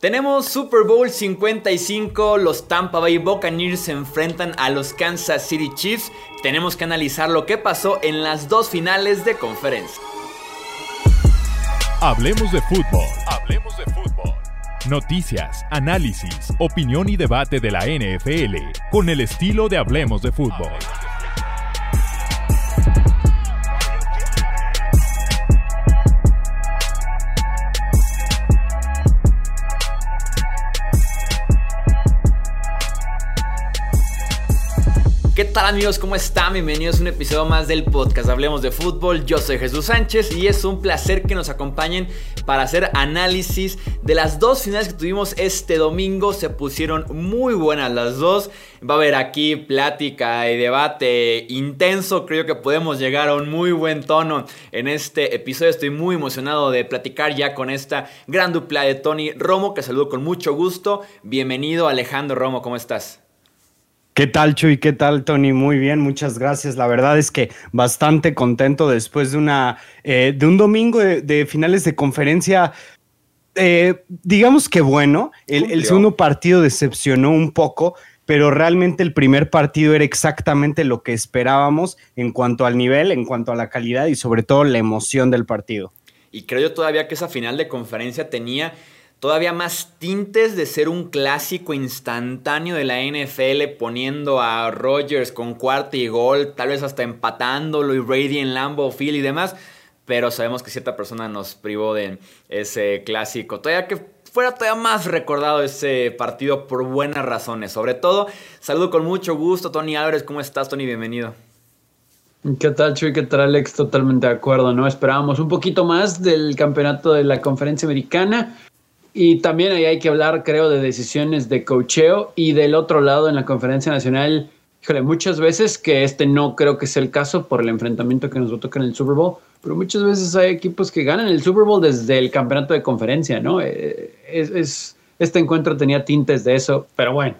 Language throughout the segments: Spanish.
Tenemos Super Bowl 55, los Tampa Bay Buccaneers se enfrentan a los Kansas City Chiefs. Tenemos que analizar lo que pasó en las dos finales de conferencia. Hablemos de fútbol. Hablemos de fútbol. Noticias, análisis, opinión y debate de la NFL con el estilo de Hablemos de fútbol. Tal amigos? ¿Cómo están? Bienvenidos a un episodio más del podcast Hablemos de Fútbol. Yo soy Jesús Sánchez y es un placer que nos acompañen para hacer análisis de las dos finales que tuvimos este domingo. Se pusieron muy buenas las dos. Va a haber aquí plática y debate intenso. Creo que podemos llegar a un muy buen tono en este episodio. Estoy muy emocionado de platicar ya con esta gran dupla de Tony Romo, que saludo con mucho gusto. Bienvenido Alejandro Romo, ¿cómo estás? ¿Qué tal, Chuy? ¿Qué tal, Tony? Muy bien, muchas gracias. La verdad es que bastante contento después de una eh, de un domingo de, finales de conferencia. Eh, digamos que bueno, el, el, segundo partido decepcionó un poco, pero realmente el primer partido era exactamente lo que esperábamos en cuanto al nivel, en cuanto a la calidad y sobre todo la emoción del partido. Y creo yo todavía que esa final de conferencia tenía todavía más tintes de ser un clásico instantáneo de la NFL, poniendo a Rodgers con cuarto y gol, tal vez hasta empatándolo y Brady en Lambeau Field y demás. Pero sabemos que cierta persona nos privó de ese clásico. Todavía que fuera todavía más recordado ese partido por buenas razones. Sobre todo, saludo con mucho gusto, Tony Álvarez. ¿Cómo estás, Tony? Bienvenido. ¿Qué tal, Chuy? ¿Qué tal, Alex? Totalmente de acuerdo, ¿no? Esperábamos un poquito más del campeonato de la conferencia americana. Y también ahí hay que hablar, creo, de decisiones de cocheo y del otro lado en la conferencia nacional, híjole, muchas veces que este no creo que sea el caso por el enfrentamiento que nos va a tocar en el Super Bowl, pero muchas veces hay equipos que ganan el Super Bowl desde el campeonato de conferencia, ¿no? Eh, es, este encuentro tenía tintes de eso, pero bueno,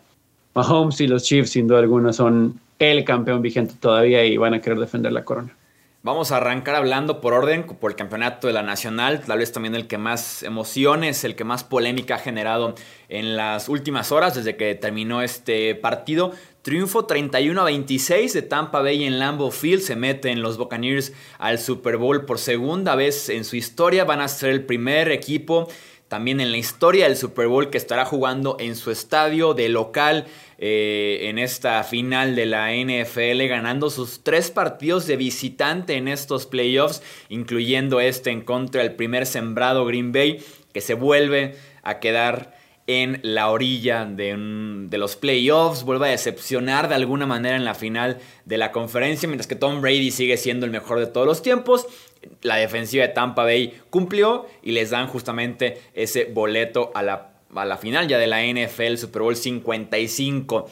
Mahomes y los Chiefs sin duda alguna son el campeón vigente todavía y van a querer defender la corona. Vamos a arrancar hablando por orden, por el campeonato de la Nacional, tal vez también el que más emociones, el que más polémica ha generado en las últimas horas desde que terminó este partido. Triunfo 31 a 26 de Tampa Bay en Lambeau Field. Se meten los Buccaneers al Super Bowl por segunda vez en su historia. Van a ser el primer equipo también en la historia del Super Bowl que estará jugando en su estadio de local eh, en esta final de la NFL, ganando sus tres partidos de visitante en estos playoffs, incluyendo este en contra del primer sembrado Green Bay, que se vuelve a quedar en la orilla de, los playoffs, vuelve a decepcionar de alguna manera en la final de la conferencia, mientras que Tom Brady sigue siendo el mejor de todos los tiempos. La defensiva de Tampa Bay cumplió y les dan justamente ese boleto a la, a la final ya de la NFL Super Bowl 55.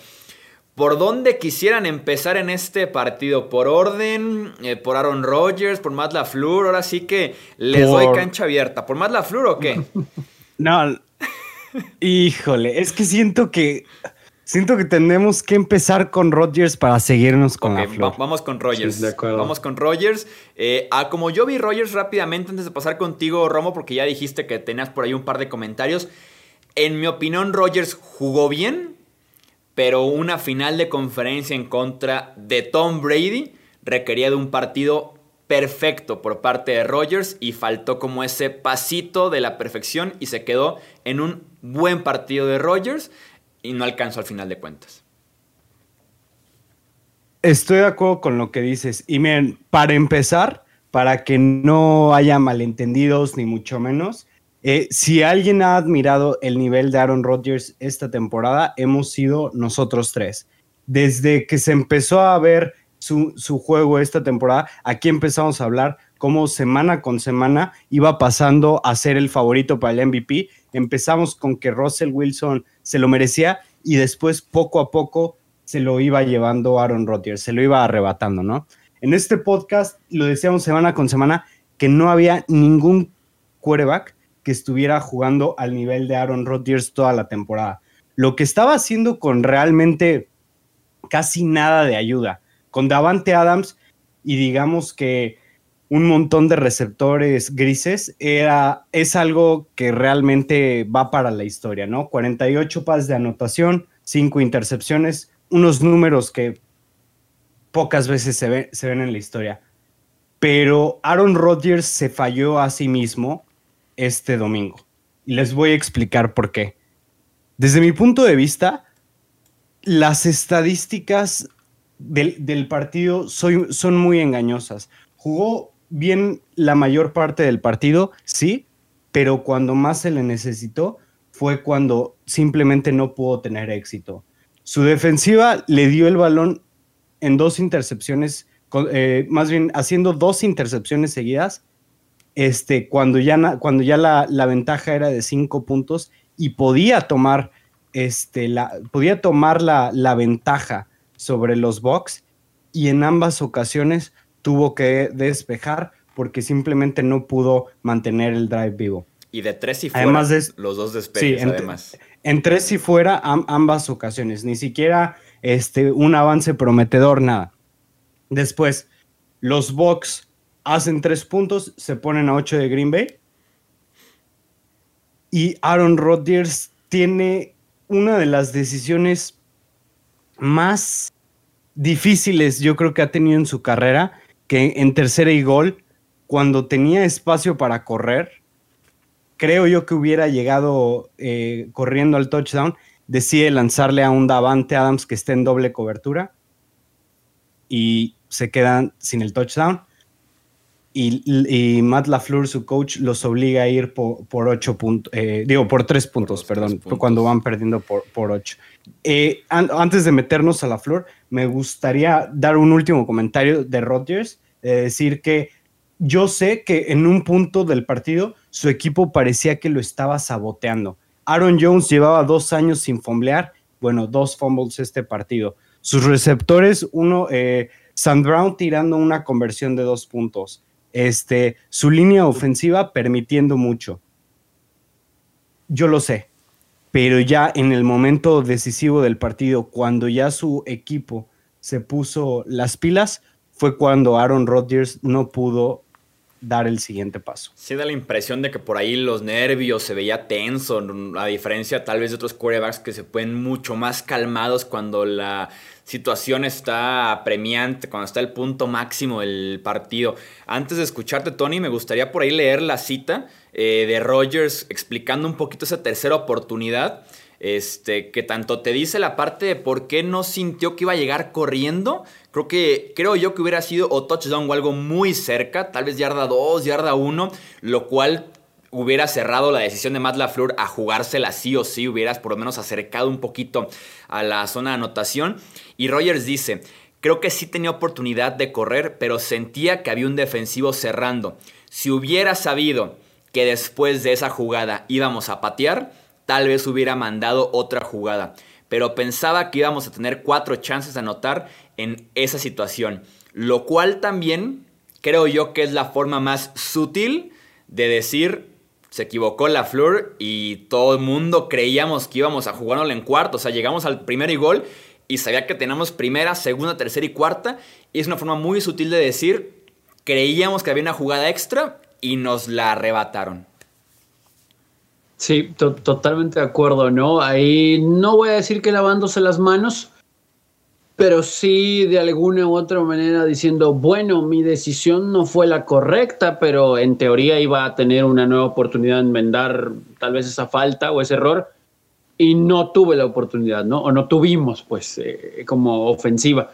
¿Por dónde quisieran empezar en este partido? ¿Por orden? Eh, ¿Por Aaron Rodgers? ¿Por Matt LaFleur? Ahora sí que les doy cancha abierta. ¿Por Matt LaFleur o qué? no, híjole, es que siento que Siento que tenemos que empezar con Rogers para seguirnos con la flor. vamos con Rogers. vamos con Rogers. Eh, ah, como yo vi Rogers rápidamente antes de pasar contigo, Romo, porque ya dijiste que tenías por ahí un par de comentarios. En mi opinión, Rogers jugó bien, pero una final de conferencia en contra de Tom Brady requería de un partido perfecto por parte de Rogers y faltó como ese pasito de la perfección y se quedó en un buen partido de Rogers y no alcanzó al final de cuentas. Estoy de acuerdo con lo que dices. Y miren, para empezar, para que no haya malentendidos ni mucho menos, eh, si alguien ha admirado el nivel de Aaron Rodgers esta temporada, hemos sido nosotros tres. Desde que se empezó a ver su, su, juego esta temporada, aquí empezamos a hablar cómo semana con semana iba pasando a ser el favorito para el MVP. Empezamos con que Russell Wilson se lo merecía y después poco a poco se lo iba llevando Aaron Rodgers, se lo iba arrebatando, ¿no? En este podcast lo decíamos semana con semana que no había ningún quarterback que estuviera jugando al nivel de Aaron Rodgers toda la temporada. Lo que estaba haciendo con realmente casi nada de ayuda, con Davante Adams y digamos que un montón de receptores grises, era, es algo que realmente va para la historia, ¿no? 48 pases de anotación, 5 intercepciones, unos números que pocas veces se, se ven en la historia. Pero Aaron Rodgers se falló a sí mismo este domingo. Y les voy a explicar por qué. Desde mi punto de vista, las estadísticas del, partido son muy engañosas. Jugó bien la mayor parte del partido, sí, pero cuando más se le necesitó fue cuando simplemente no pudo tener éxito. Su defensiva le dio el balón en dos intercepciones, eh, más bien haciendo dos intercepciones seguidas, este, cuando ya, cuando ya la, la, ventaja era de cinco puntos y podía tomar, este, la, podía tomar la, la ventaja sobre los Bucks y en ambas ocasiones tuvo que despejar porque simplemente no pudo mantener el drive vivo. Y de tres y fuera, además de, los dos despejes, en, además. En tres y fuera, ambas ocasiones. Ni siquiera este, un avance prometedor, nada. Después, los Bucks hacen tres puntos, se ponen a ocho de Green Bay. Y Aaron Rodgers tiene una de las decisiones más difíciles, yo creo que ha tenido en su carrera, que en tercera y gol, cuando tenía espacio para correr, creo yo que hubiera llegado eh, corriendo al touchdown, decide lanzarle a un Davante Adams que esté en doble cobertura y se quedan sin el touchdown. Y, Matt LaFleur, su coach, los obliga a ir por, ocho puntos, eh, digo, por tres puntos, perdón, cuando van perdiendo por, por ocho. Eh, antes de meternos a LaFleur, me gustaría dar un último comentario de Rodgers, decir que yo sé que en un punto del partido su equipo parecía que lo estaba saboteando. Aaron Jones llevaba dos años sin fomblear, bueno, dos fumbles este partido. Sus receptores, uno, eh, Sam Brown tirando una conversión de dos puntos este, su línea ofensiva permitiendo mucho. Yo lo sé, pero ya en el momento decisivo del partido, cuando ya su equipo se puso las pilas, fue cuando Aaron Rodgers no pudo dar el siguiente paso. Sí da la impresión de que por ahí los nervios se veía tenso, a diferencia tal vez de otros quarterbacks que se pueden mucho más calmados cuando la situación está premiante, cuando está el punto máximo del partido. Antes de escucharte, Tony, me gustaría por ahí leer la cita eh, de Rogers explicando un poquito esa tercera oportunidad. Este, que tanto te dice la parte de por qué no sintió que iba a llegar corriendo. Creo que, creo yo que hubiera sido o touchdown o algo muy cerca, tal vez yarda 2, yarda 1, lo cual hubiera cerrado la decisión de Matt LaFleur a jugársela sí o sí, hubieras por lo menos acercado un poquito a la zona de anotación. Y Rogers dice, creo que sí tenía oportunidad de correr, pero sentía que había un defensivo cerrando. Si hubiera sabido que después de esa jugada íbamos a patear, tal vez hubiera mandado otra jugada. Pero pensaba que íbamos a tener cuatro chances de anotar en esa situación. Lo cual también creo yo que es la forma más sutil de decir se equivocó la Fleur y todo el mundo creíamos que íbamos a jugárnoslo en cuarto. O sea, llegamos al primer y gol y sabía que teníamos primera, segunda, tercera y cuarta. Y es una forma muy sutil de decir, creíamos que había una jugada extra y nos la arrebataron. Sí, totalmente de acuerdo, ¿no? Ahí no voy a decir que lavándose las manos, pero sí de alguna u otra manera diciendo, bueno, mi decisión no fue la correcta, pero en teoría iba a tener una nueva oportunidad de enmendar tal vez esa falta o ese error y no tuve la oportunidad, ¿no? O no tuvimos, pues, eh, como ofensiva.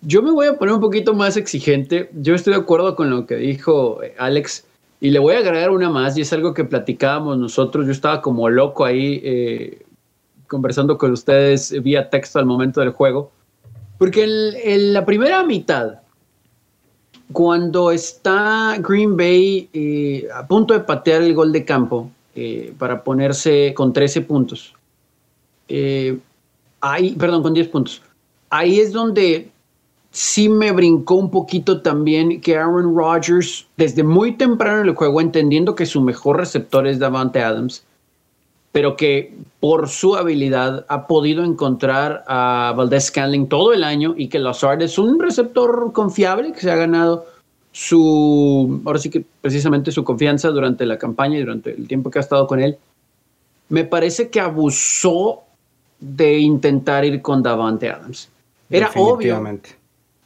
Yo me voy a poner un poquito más exigente. Yo estoy de acuerdo con lo que dijo eh, Alex y le voy a agregar una más y es algo que platicábamos nosotros. Yo estaba como loco ahí eh, conversando con ustedes vía texto al momento del juego porque en, la primera mitad, cuando está Green Bay eh, a punto de patear el gol de campo eh, para ponerse con 13 puntos, eh, ahí, perdón, con 10 puntos, ahí es donde sí me brincó un poquito también que Aaron Rodgers, desde muy temprano en el juego, entendiendo que su mejor receptor es Davante Adams, pero que por su habilidad ha podido encontrar a Valdez Scanling todo el año y que Lazard es un receptor confiable que se ha ganado su, ahora sí que precisamente su confianza durante la campaña y durante el tiempo que ha estado con él, me parece que abusó de intentar ir con Davante Adams. Era obvio.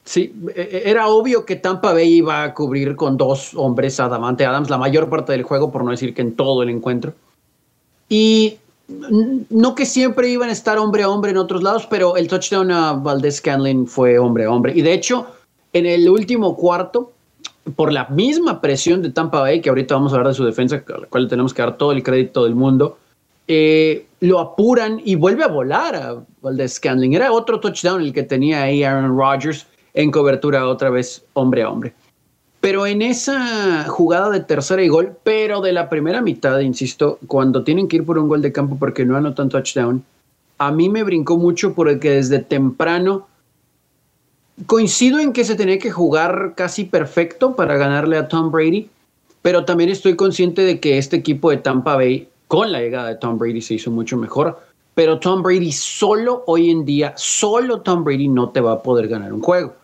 Sí, e, e, era obvio que Tampa Bay iba a cubrir con dos hombres a Davante Adams la mayor parte del juego, por no decir que en todo el encuentro. Y no que siempre iban a estar hombre a hombre en otros lados, pero el touchdown a Valdez Scanlon fue hombre a hombre. Y de hecho, en el último cuarto, por la misma presión de Tampa Bay, que ahorita vamos a hablar de su defensa, a la cual tenemos que dar todo el crédito del mundo, eh, lo apuran y vuelve a volar a Valdez Scanlon. Era otro touchdown el que tenía ahí Aaron Rodgers en cobertura otra vez hombre a hombre. Pero en esa jugada de tercera y gol, pero de la primera mitad, insisto, cuando tienen que ir por un gol de campo porque no anotan touchdown, a mí me brincó mucho porque desde temprano coincido en que se tenía que jugar casi perfecto para ganarle a Tom Brady, pero también estoy consciente de que este equipo de Tampa Bay, con la llegada de Tom Brady, se hizo mucho mejor. Pero Tom Brady solo hoy en día, solo Tom Brady no te va a poder ganar un juego.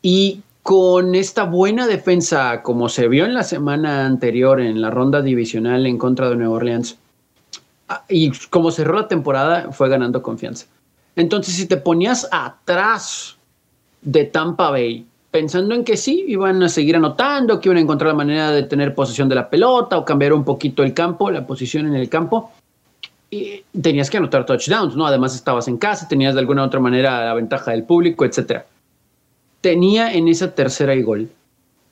Y con esta buena defensa, como se vio en la semana anterior en la ronda divisional en contra de Nueva Orleans, ah, y como cerró la temporada, fue ganando confianza. Entonces, si te ponías atrás de Tampa Bay, pensando en que sí, iban a seguir anotando, que iban a encontrar la manera de tener posesión de la pelota o cambiar un poquito el campo, la posición en el campo, y tenías que anotar touchdowns, ¿no? Además estabas en casa, tenías de alguna u otra manera la ventaja del público, etcétera tenía en esa tercera y gol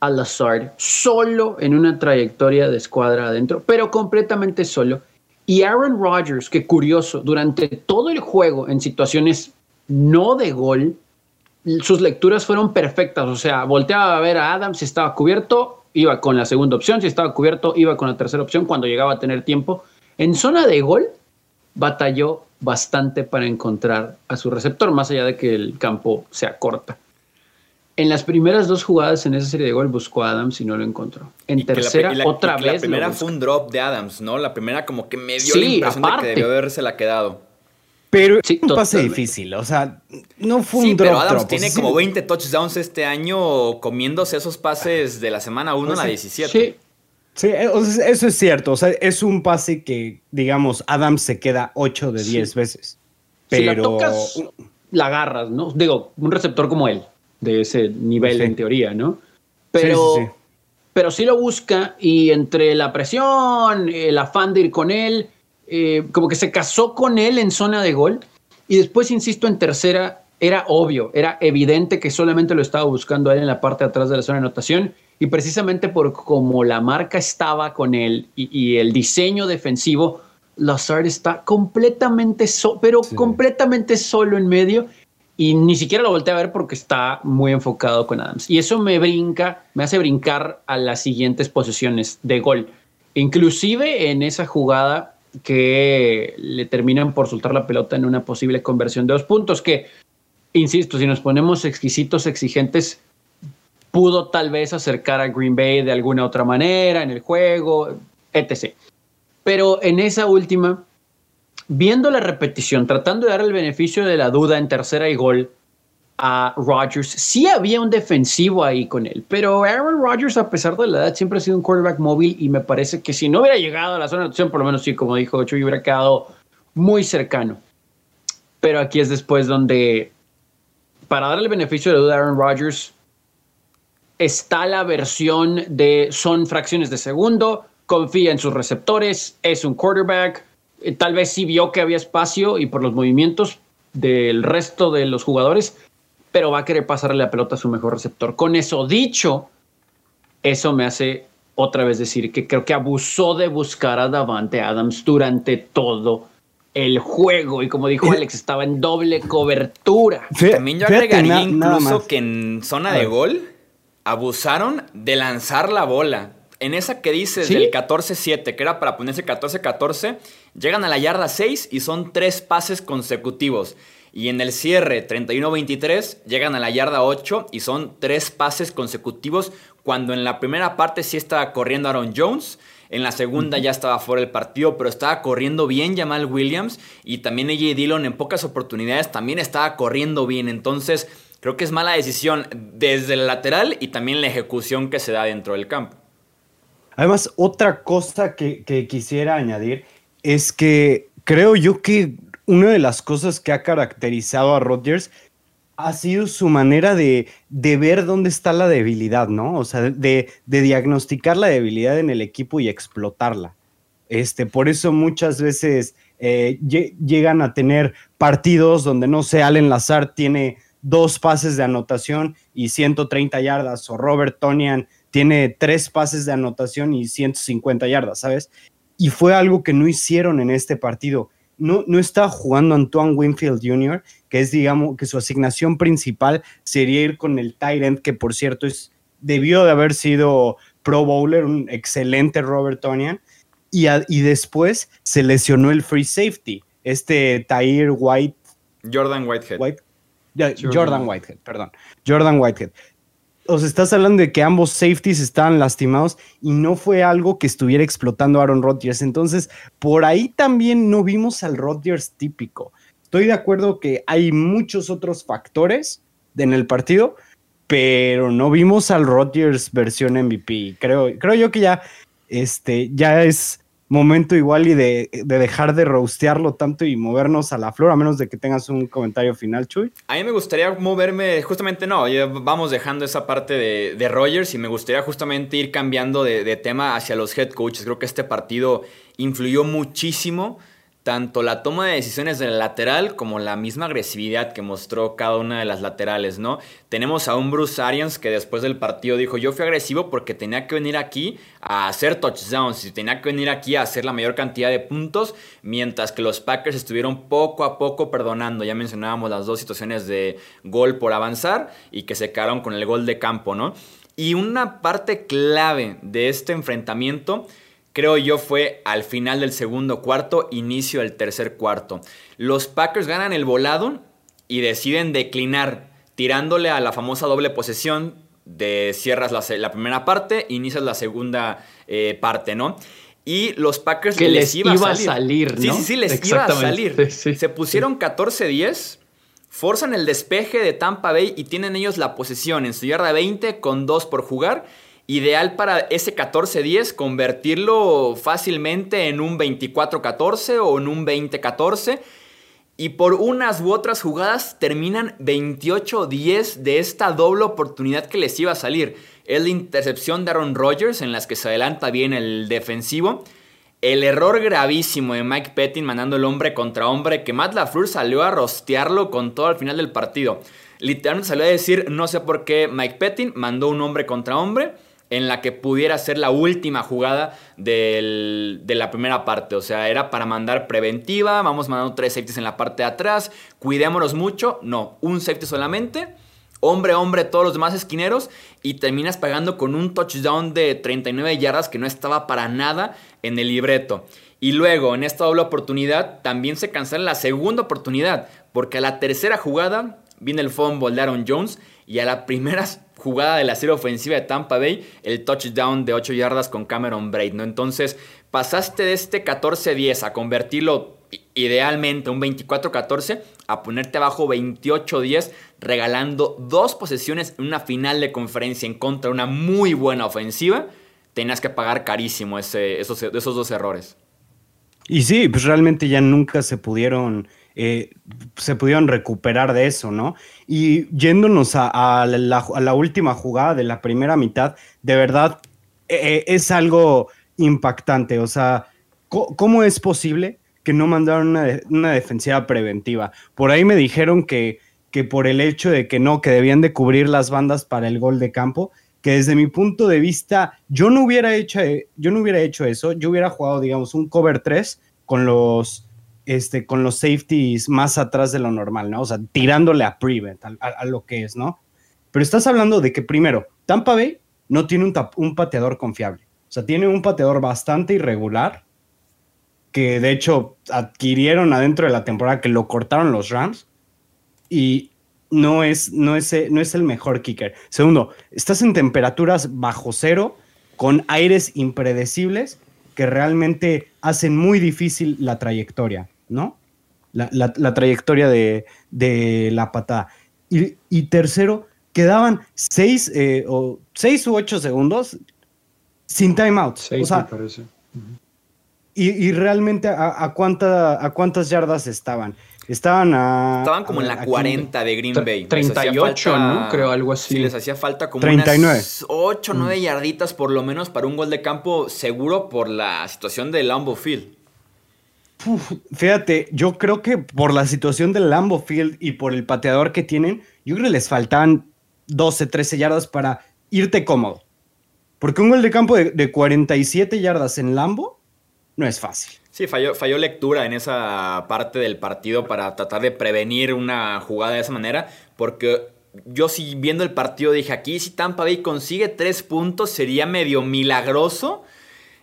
a Lazard solo en una trayectoria de escuadra adentro, pero completamente solo. Y Aaron Rodgers, que curioso, durante todo el juego en situaciones no de gol, sus lecturas fueron perfectas. O sea, volteaba a ver a Adams si estaba cubierto, iba con la segunda opción, si estaba cubierto, iba con la tercera opción cuando llegaba a tener tiempo. En zona de gol, batalló bastante para encontrar a su receptor, más allá de que el campo sea corta. En las primeras dos jugadas en esa serie de gol buscó a Adams y no lo encontró. En tercera, otra vez. La primera fue un drop de Adams, ¿no? La primera, como que me dio la impresión de que debió haberse la quedado. Pero sí, un pase difícil, o sea, no fue un drop. Pero Adams tiene como 20 touchdowns este año comiéndose esos pases de la semana 1 a la 17. Sí. Sí, eh, eso es cierto. O sea, es un pase que, digamos, Adams se queda 8 de 10 veces. Pero. Si la tocas, la agarras, ¿no? Digo, un receptor como él de ese nivel en teoría, ¿no? Pero sí, pero sí lo busca y entre la presión, el afán de ir con él, eh, como que se casó con él en zona de gol y después, insisto, en tercera era obvio, era evidente que solamente lo estaba buscando él en la parte de atrás de la zona de anotación y precisamente por como la marca estaba con él y, el diseño defensivo, Lazard está completamente, solo, pero completamente solo en medio y ni siquiera lo volteé a ver porque está muy enfocado con Adams. Y eso me brinca, me hace brincar a las siguientes posiciones de gol. Inclusive en esa jugada que le terminan por soltar la pelota en una posible conversión de dos puntos, que, insisto, si nos ponemos exquisitos, exigentes, pudo tal vez acercar a Green Bay de alguna otra manera en el juego, etc. Pero en esa última, viendo la repetición, tratando de dar el beneficio de la duda en tercera y gol a Rodgers, sí había un defensivo ahí con él, pero Aaron Rodgers, a pesar de la edad, siempre ha sido un quarterback móvil y me parece que si no hubiera llegado a la zona de acción, por lo menos sí, como dijo Chuy, hubiera quedado muy cercano. Pero aquí es después donde, para dar el beneficio de la duda a Aaron Rodgers, está la versión de son fracciones de segundo, confía en sus receptores, es un quarterback, eh, tal vez sí vio que había espacio y por los movimientos del resto de los jugadores, pero va a querer pasarle la pelota a su mejor receptor. Con eso dicho, eso me hace otra vez decir que creo que abusó de buscar a Davante Adams durante todo el juego y como dijo eh, Alex, estaba en doble cobertura. También yo agregaría incluso que en zona de gol abusaron de lanzar la bola. En esa que dices del 14-7, que era para ponerse 14-14, llegan a la yarda 6 y son tres pases consecutivos. Y en el cierre 31-23 llegan a la yarda 8 y son tres pases consecutivos cuando en la primera parte sí estaba corriendo Aaron Jones, en la segunda ya estaba fuera del partido, pero estaba corriendo bien Jamal Williams y también AJ Dillon en pocas oportunidades también estaba corriendo bien. Entonces creo que es mala decisión desde el lateral y también la ejecución que se da dentro del campo. Además, otra cosa que, quisiera añadir es que creo yo que una de las cosas que ha caracterizado a Rodgers ha sido su manera de, ver dónde está la debilidad, ¿no? O sea, de, diagnosticar la debilidad en el equipo y explotarla. Este, por eso muchas veces eh, llegan a tener partidos donde, no sé, Allen Lazar tiene dos pases de anotación y 130 yardas, o Robert Tonian tiene tres pases de anotación y 150 yardas, ¿sabes? Y fue algo que no hicieron en este partido. No, no estaba jugando Antoine Winfield Jr., que es, digamos, que su asignación principal sería ir con el end, que por cierto es, debió de haber sido Pro Bowler, un excelente Robert Tonian, y, y después se lesionó el free safety, este Tyre White. Jordan Whitehead. Jordan Whitehead, perdón. Jordan Whitehead o sea, estás hablando de que ambos safeties estaban lastimados y no fue algo que estuviera explotando Aaron Rodgers. Entonces, por ahí también no vimos al Rodgers típico. Estoy de acuerdo que hay muchos otros factores en el partido, pero no vimos al Rodgers versión MVP. Creo, creo yo que ya, este, ya es momento igual y de, dejar de roastearlo tanto y movernos a la flor, a menos de que tengas un comentario final, Chuy. A mí me gustaría moverme, justamente no, vamos dejando esa parte de, de Rogers y me gustaría justamente ir cambiando de, de tema hacia los head coaches. Creo que este partido influyó muchísimo tanto la toma de decisiones del lateral como la misma agresividad que mostró cada una de las laterales, ¿no? Tenemos a un Bruce Arians que después del partido dijo, yo fui agresivo porque tenía que venir aquí a hacer touchdowns y tenía que venir aquí a hacer la mayor cantidad de puntos, mientras que los Packers estuvieron poco a poco perdonando. Ya mencionábamos las dos situaciones de gol por avanzar y que se quedaron con el gol de campo, ¿no? Y una parte clave de este enfrentamiento creo yo fue al final del segundo cuarto, inicio del tercer cuarto. Los Packers ganan el volado y deciden declinar, tirándole a la famosa doble posesión de cierras la, primera parte, inicias la segunda eh, parte, ¿no? Y los Packers que les, iba, a salir. Sí, sí, sí, les iba a salir. Se pusieron 14-10, forzan el despeje de Tampa Bay y tienen ellos la posesión en su yarda 20 con 2 por jugar ideal para ese 14-10 convertirlo fácilmente en un 24-14 o en un 20-14. Y por unas u otras jugadas terminan 28-10 de esta doble oportunidad que les iba a salir. Es la intercepción de Aaron Rodgers en las que se adelanta bien el defensivo. El error gravísimo de Mike Pettin mandando el hombre contra hombre que Matt LaFleur salió a rostearlo con todo al final del partido. Literalmente salió a decir, no sé por qué Mike Pettin mandó un hombre contra hombre en la que pudiera ser la última jugada de la primera parte. O sea, era para mandar preventiva, vamos mandando tres safeties en la parte de atrás, cuidémonos mucho. No, un safety solamente, hombre hombre todos los demás esquineros y terminas pagando con un touchdown de 39 yardas que no estaba para nada en el libreto. Y luego, en esta doble oportunidad, también se cancela la segunda oportunidad, porque a la tercera jugada viene el fumble de Aaron Jones y a la primera jugada de la serie ofensiva de Tampa Bay, el touchdown de 8 yardas con Cameron Braid, ¿no? Entonces, pasaste de este 14-10 a convertirlo idealmente un 24-14 a ponerte abajo 28-10 regalando dos posesiones en una final de conferencia en contra de una muy buena ofensiva, tenías que pagar carísimo esos dos errores. Y sí, pues realmente ya nunca se pudieron eh, se pudieron recuperar de eso, ¿no? Y yéndonos a, la, última jugada de la primera mitad, de verdad eh, es algo impactante. O sea, ¿cómo es posible que no mandaron una, defensiva preventiva? Por ahí me dijeron que, que por el hecho de que no, que debían de cubrir las bandas para el gol de campo, que desde mi punto de vista yo no hubiera hecho, yo no hubiera hecho eso, yo hubiera jugado, digamos, un cover 3 con los este, con los safeties más atrás de lo normal, ¿no? O sea, tirándole a Prevent, a, lo que es, ¿no? Pero estás hablando de que primero, Tampa Bay no tiene un, un pateador confiable. O sea, tiene un pateador bastante irregular, que de hecho adquirieron adentro de la temporada que lo cortaron los Rams, y no es, no es, no es el mejor kicker. Segundo, estás en temperaturas bajo cero, con aires impredecibles que realmente hacen muy difícil la trayectoria. ¿No? La, trayectoria de, la patada. Y, tercero, quedaban seis, eh, o seis u ocho segundos sin timeouts. o sea, y, realmente, ¿a, cuánta, ¿a cuántas yardas estaban? Estaban a. Estaban como en la 40 de Green Bay. 38, ¿no? Creo, algo así. Sí, les hacía falta como 39. unas 8, 9 yarditas por lo menos para un gol de campo seguro por la situación del Lambo Field. Fíjate, yo creo que por la situación del Lambo Field y por el pateador que tienen, yo creo que les faltaban 12, 13 yardas para irte cómodo. Porque un gol de campo de, de 47 yardas en Lambo no es fácil. Sí, falló, falló lectura en esa parte del partido para tratar de prevenir una jugada de esa manera, porque yo sí viendo el partido dije, aquí si Tampa Bay consigue tres puntos sería medio milagroso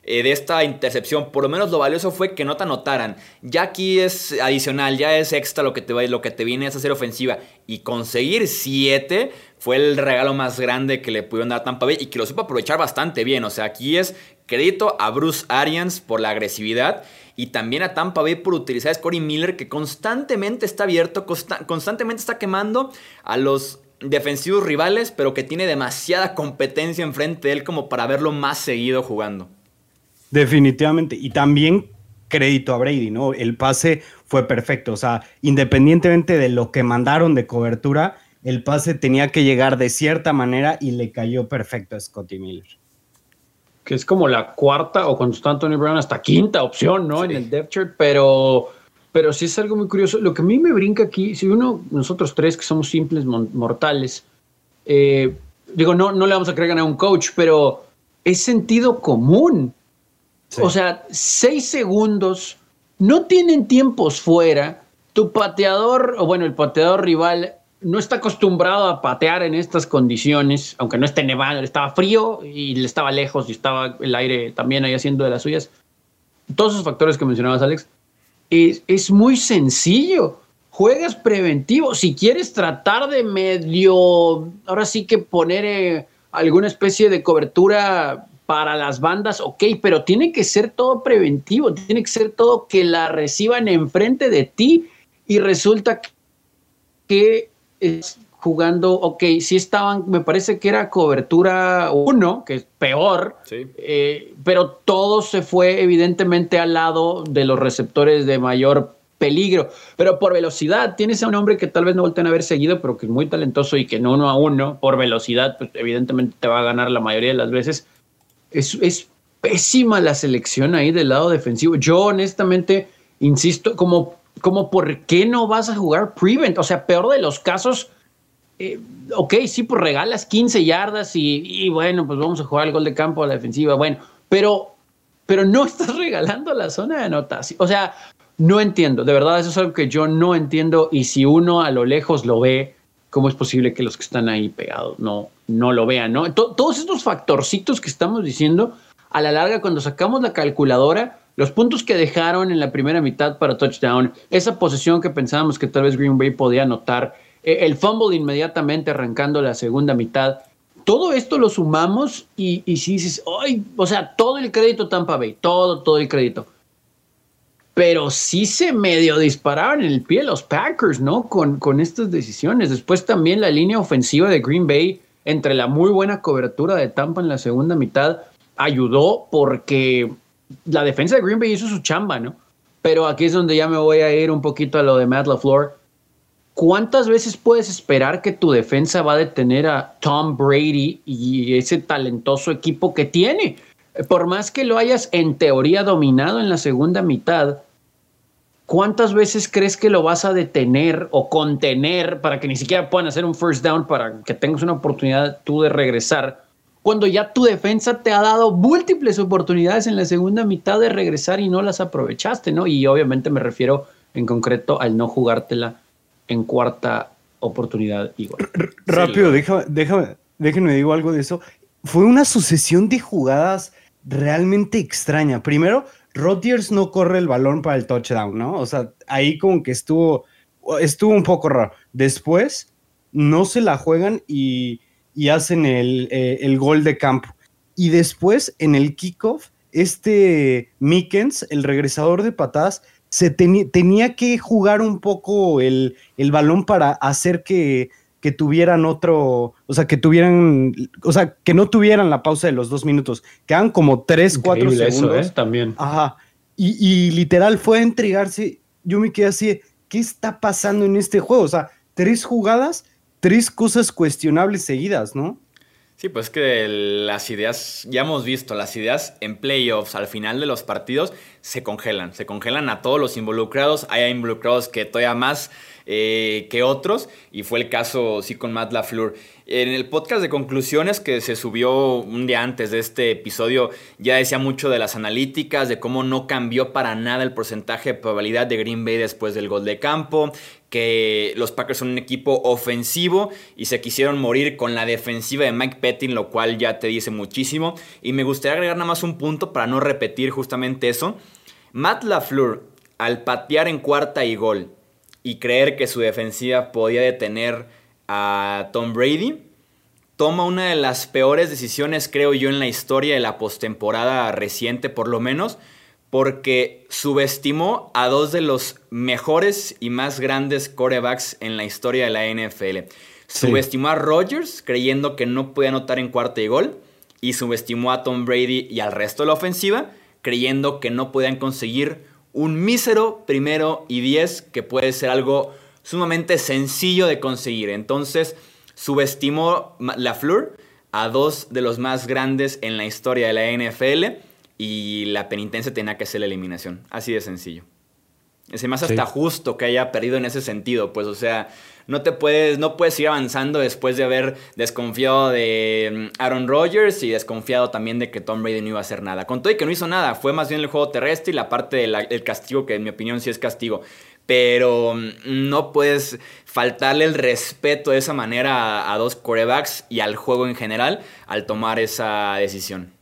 eh, de esta intercepción. Por lo menos lo valioso fue que no te anotaran. Ya aquí es adicional, ya es extra lo que te, lo que te viene es hacer ofensiva. Y conseguir siete fue el regalo más grande que le pudieron dar a Tampa Bay y que lo supo aprovechar bastante bien. O sea, aquí es crédito a Bruce Arians por la agresividad y también a Tampa Bay por utilizar a Scotty Miller que constantemente está abierto, constantemente está quemando a los defensivos rivales, pero que tiene demasiada competencia enfrente de él como para verlo más seguido jugando. Definitivamente. Y también crédito a Brady, ¿no? El pase fue perfecto. O sea, independientemente de lo que mandaron de cobertura, el pase tenía que llegar de cierta manera y le cayó perfecto a Scotty Miller. Que es como la cuarta o cuando está Anthony Brown hasta quinta opción, ¿no? En el depth chart, pero, pero sí es algo muy curioso. Lo que a mí me brinca aquí, si uno, nosotros tres que somos simples mortales, eh, digo, no, no le vamos a creer ganar a un coach, pero es sentido común. O sea, seis segundos, no tienen tiempos fuera. Tu pateador, o bueno, el pateador rival no está acostumbrado a patear en estas condiciones, aunque no esté nevado, estaba frío y le estaba lejos y estaba el aire también ahí haciendo de las suyas. Todos esos factores que mencionabas, Alex, es, es muy sencillo. Juegas preventivo. Si quieres tratar de medio, ahora sí que poner eh, alguna especie de cobertura para las bandas, ok, pero tiene que ser todo preventivo, tiene que ser todo que la reciban enfrente de ti y resulta que es jugando, ok, sí estaban, me parece que era cobertura uno, que es peor, eh, pero todo se fue evidentemente al lado de los receptores de mayor peligro, pero por velocidad, tienes a un hombre que tal vez no volteen a haber seguido, pero que es muy talentoso y que en uno a uno, por velocidad, pues evidentemente te va a ganar la mayoría de las veces es, pésima la selección ahí del lado defensivo. Yo honestamente insisto, como, como ¿por qué no vas a jugar prevent? O sea, peor de los casos, eh, ok, sí, pues regalas 15 yardas y, bueno, pues vamos a jugar el gol de campo a la defensiva, bueno, pero, pero no estás regalando la zona de anotación. O sea, no entiendo, de verdad, eso es algo que yo no entiendo y si uno a lo lejos lo ve, ¿cómo es posible que los que están ahí pegados no, no lo vean? ¿no? todos estos factorcitos que estamos diciendo, a la larga, cuando sacamos la calculadora, los puntos que dejaron en la primera mitad para touchdown, esa posesión que pensábamos que tal vez Green Bay podía anotar, eh, el fumble inmediatamente arrancando la segunda mitad, todo esto lo sumamos y, y si dices, ¡ay! O sea, todo el crédito Tampa Bay, todo, todo el crédito pero sí se medio dispararon en el pie los Packers, ¿no? Con, con estas decisiones. Después también la línea ofensiva de Green Bay, entre la muy buena cobertura de Tampa en la segunda mitad, ayudó porque la defensa de Green Bay hizo su chamba, ¿no? Pero aquí es donde ya me voy a ir un poquito a lo de Matt LaFleur. ¿Cuántas veces puedes esperar que tu defensa va a detener a Tom Brady y ese talentoso equipo que tiene? Por más que lo hayas en teoría dominado en la segunda mitad, ¿cuántas veces crees que lo vas a detener o contener para que ni siquiera puedan hacer un first down para que tengas una oportunidad tú de regresar? Cuando ya tu defensa te ha dado múltiples oportunidades en la segunda mitad de regresar y no las aprovechaste, ¿no? Y obviamente me refiero en concreto al no jugártela en cuarta oportunidad igual. Rápido, déjame, déjame, déjenme digo algo de eso. Fue una sucesión de jugadas realmente extraña. Primero, Rodgers no corre el balón para el touchdown, ¿no? O sea, ahí como que estuvo, estuvo un poco raro. Después, no se la juegan y, hacen eh, el, gol de campo. Y después, en el kickoff, este Mickens, el regresador de patadas, se tenía que jugar un poco el, balón para hacer que, que tuvieran otro, o sea, que tuvieran, o sea, que no tuvieran la pausa de los dos minutos, quedan como tres, cuatro segundos. Eso, ¿eh? También. Ajá. Y, y, literal fue a entregarse. Yo me quedé así, ¿qué está pasando en este juego? O sea, tres jugadas, tres cosas cuestionables seguidas, ¿no? Sí, pues que las ideas, ya hemos visto, las ideas en playoffs al final de los partidos se congelan, se congelan a todos los involucrados, hay involucrados que todavía más eh, que otros, y fue el caso sí con Matt LaFleur. En el podcast de conclusiones que se subió un día antes de este episodio, ya decía mucho de las analíticas, de cómo no cambió para nada el porcentaje de probabilidad de Green Bay después del gol de campo, que los Packers son un equipo ofensivo y se quisieron morir con la defensiva de Mike Pettin, lo cual ya te dice muchísimo. Y me gustaría agregar nada más un punto para no repetir justamente eso. Matt LaFleur, al patear en cuarta y gol, y creer que su defensiva podía detener a Tom Brady, toma una de las peores decisiones, creo yo, en la historia de la postemporada reciente, por lo menos, porque subestimó a dos de los mejores y más grandes corebacks en la historia de la NFL. Subestimó a Rodgers, creyendo que no podía anotar en cuarta y gol, y subestimó a Tom Brady y al resto de la ofensiva, creyendo que no podían conseguir un mísero primero y diez que puede ser algo sumamente sencillo de conseguir. Entonces, subestimó la Fleur a dos de los más grandes en la historia de la NFL y la penitencia tenía que ser la eliminación. Así de sencillo. Es más hasta justo que haya perdido en ese sentido, pues, o sea, no te puedes, no puedes ir avanzando después de haber desconfiado de mm, Aaron Rodgers y desconfiado también de que Tom Brady no iba a hacer nada. Con todo y que no hizo nada, fue más bien el juego terrestre y la parte del castigo, que en mi opinión sí es castigo. Pero mm, no puedes faltarle el respeto de esa manera a, dos corebacks y al juego en general al tomar esa decisión.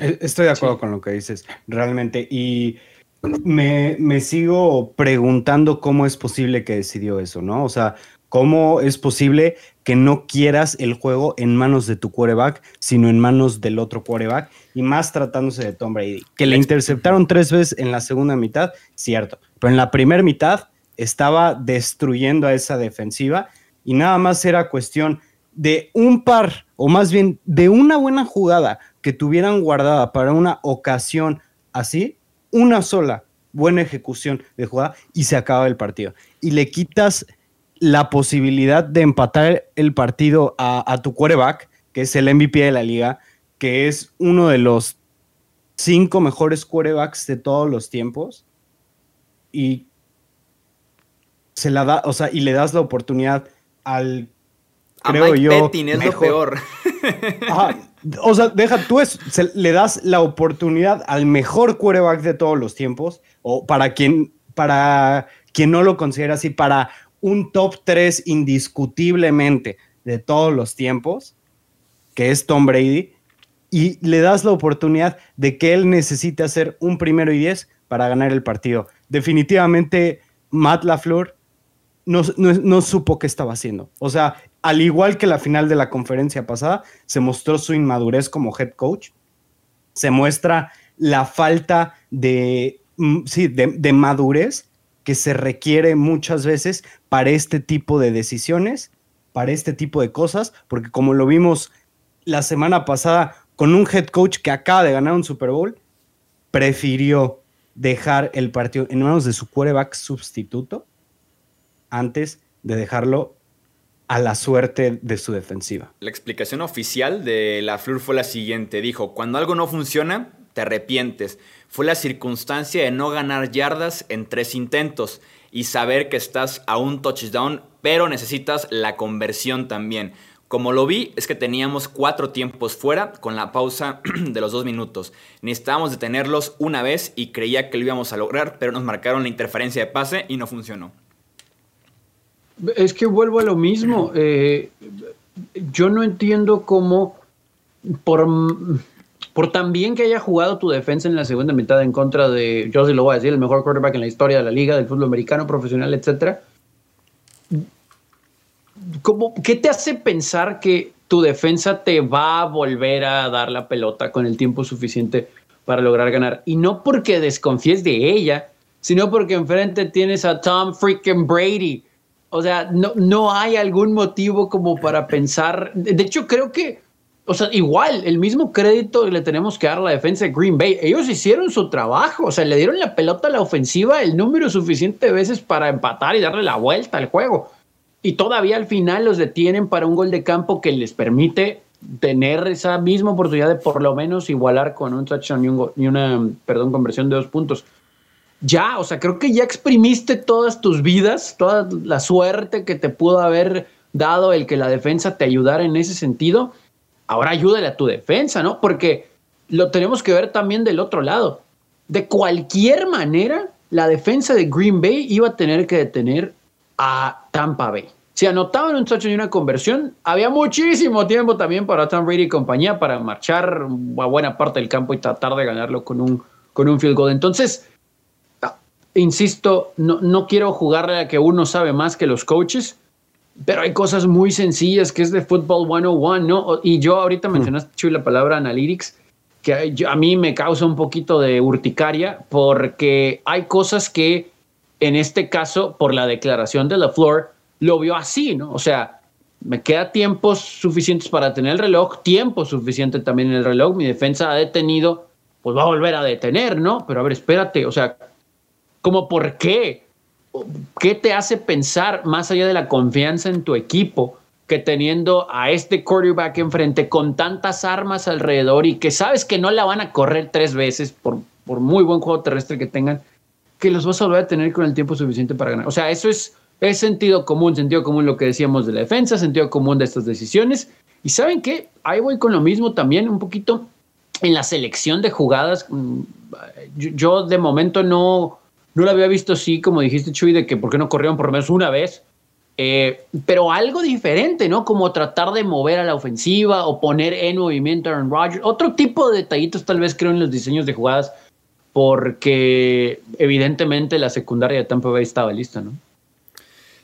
E, estoy de acuerdo con lo que dices, realmente. Y me, me, sigo preguntando cómo es posible que decidió eso, ¿no? O sea, cómo es posible que no quieras el juego en manos de tu quarterback, sino en manos del otro quarterback, y más tratándose de Tom Brady. Que le interceptaron tres veces en la segunda mitad, cierto, pero en la primera mitad estaba destruyendo a esa defensiva y nada más era cuestión de un par, o más bien de una buena jugada que tuvieran guardada para una ocasión así, una sola buena ejecución de jugada y se acaba el partido. Y le quitas la posibilidad de empatar el partido a, tu quarterback, que es el MVP de la liga, que es uno de los cinco mejores quarterbacks de todos los tiempos. Y se la da, o sea, y le das la oportunidad al creo yo. es lo peor. O sea, deja, tú le das la oportunidad al mejor quarterback de todos los tiempos, o para quien, para quien no lo considera así, para un top 3 indiscutiblemente de todos los tiempos, que es Tom Brady, y le das la oportunidad de que él necesite hacer un primero y diez para ganar el partido. Definitivamente, Matt LaFleur no, no, supo qué estaba haciendo. O sea, al igual que la final de la conferencia pasada, se mostró su inmadurez como head coach, se muestra la falta de, mm, sí, de, madurez que se requiere muchas veces para este tipo de decisiones, para este tipo de cosas, porque como lo vimos la semana pasada con un head coach que acaba de ganar un Super Bowl, prefirió dejar el partido en manos de su quarterback sustituto antes de dejarlo a la suerte de su defensiva. La explicación oficial de la Flur fue la siguiente. Dijo, cuando algo no funciona, te arrepientes. Fue la circunstancia de no ganar yardas en tres intentos y saber que estás a un touchdown, pero necesitas la conversión también. Como lo vi, es que teníamos cuatro tiempos fuera con la pausa de los dos minutos. Necesitábamos detenerlos una vez y creía que lo íbamos a lograr, pero nos marcaron la interferencia de pase y no funcionó. Es que vuelvo a lo mismo. Eh, yo no entiendo cómo, por, por tan bien que haya jugado tu defensa en la segunda mitad en contra de, yo sí lo voy a decir, el mejor quarterback en la historia de la liga, del fútbol americano, profesional, etcétera. ¿Qué te hace pensar que tu defensa te va a volver a dar la pelota con el tiempo suficiente para lograr ganar? Y no porque desconfíes de ella, sino porque enfrente tienes a Tom freaking Brady O sea, no, no hay algún motivo como para pensar. De hecho, creo que, o sea, igual, el mismo crédito le tenemos que dar a la defensa de Green Bay. Ellos hicieron su trabajo, o sea, le dieron la pelota a la ofensiva el número suficiente de veces para empatar y darle la vuelta al juego. Y todavía al final los detienen para un gol de campo que les permite tener esa misma oportunidad de por lo menos igualar con un touchdown y, un, una, perdón, conversión de dos puntos ya, o sea, creo que ya exprimiste todas tus vidas, toda la suerte que te pudo haber dado el que la defensa te ayudara en ese sentido. Ahora ayúdale a tu defensa, ¿no? Porque lo tenemos que ver también del otro lado. De cualquier manera, la defensa de Green Bay iba a tener que detener a Tampa Bay. Si anotaban un touchdown y una conversión, había muchísimo tiempo también para Tom Brady y compañía para marchar a buena parte del campo y tratar de ganarlo con un, con un field goal. Entonces, insisto, no, no quiero jugarle a que uno sabe más que los coaches, pero hay cosas muy sencillas que es de Football 101, ¿no? Y yo ahorita hmm. mencionaste, Chuy, la palabra analytics, que a mí me causa un poquito de urticaria porque hay cosas que en este caso, por la declaración de la Floor, lo vio así, ¿no? O sea, me queda tiempos suficientes para tener el reloj, tiempo suficiente también en el reloj, mi defensa ha detenido, pues va a volver a detener, ¿no? Pero a ver, espérate, o sea, como por qué. ¿Qué te hace pensar más allá de la confianza en tu equipo que teniendo a este quarterback enfrente con tantas armas alrededor y que sabes que no la van a correr tres veces por, por muy buen juego terrestre que tengan, que los vas a volver a tener con el tiempo suficiente para ganar? O sea, eso es, es sentido común, sentido común lo que decíamos de la defensa, sentido común de estas decisiones. Y saben qué, ahí voy con lo mismo también un poquito en la selección de jugadas. Mm, yo de momento no no lo había visto así, como dijiste, Chuy, de que por qué no corrieron por lo menos una vez. Eh, pero algo diferente, ¿no? Como tratar de mover a la ofensiva o poner en movimiento a Aaron Rodgers. Otro tipo de detallitos, tal vez, creo, en los diseños de jugadas, porque evidentemente la secundaria de Tampa Bay estaba lista, ¿no?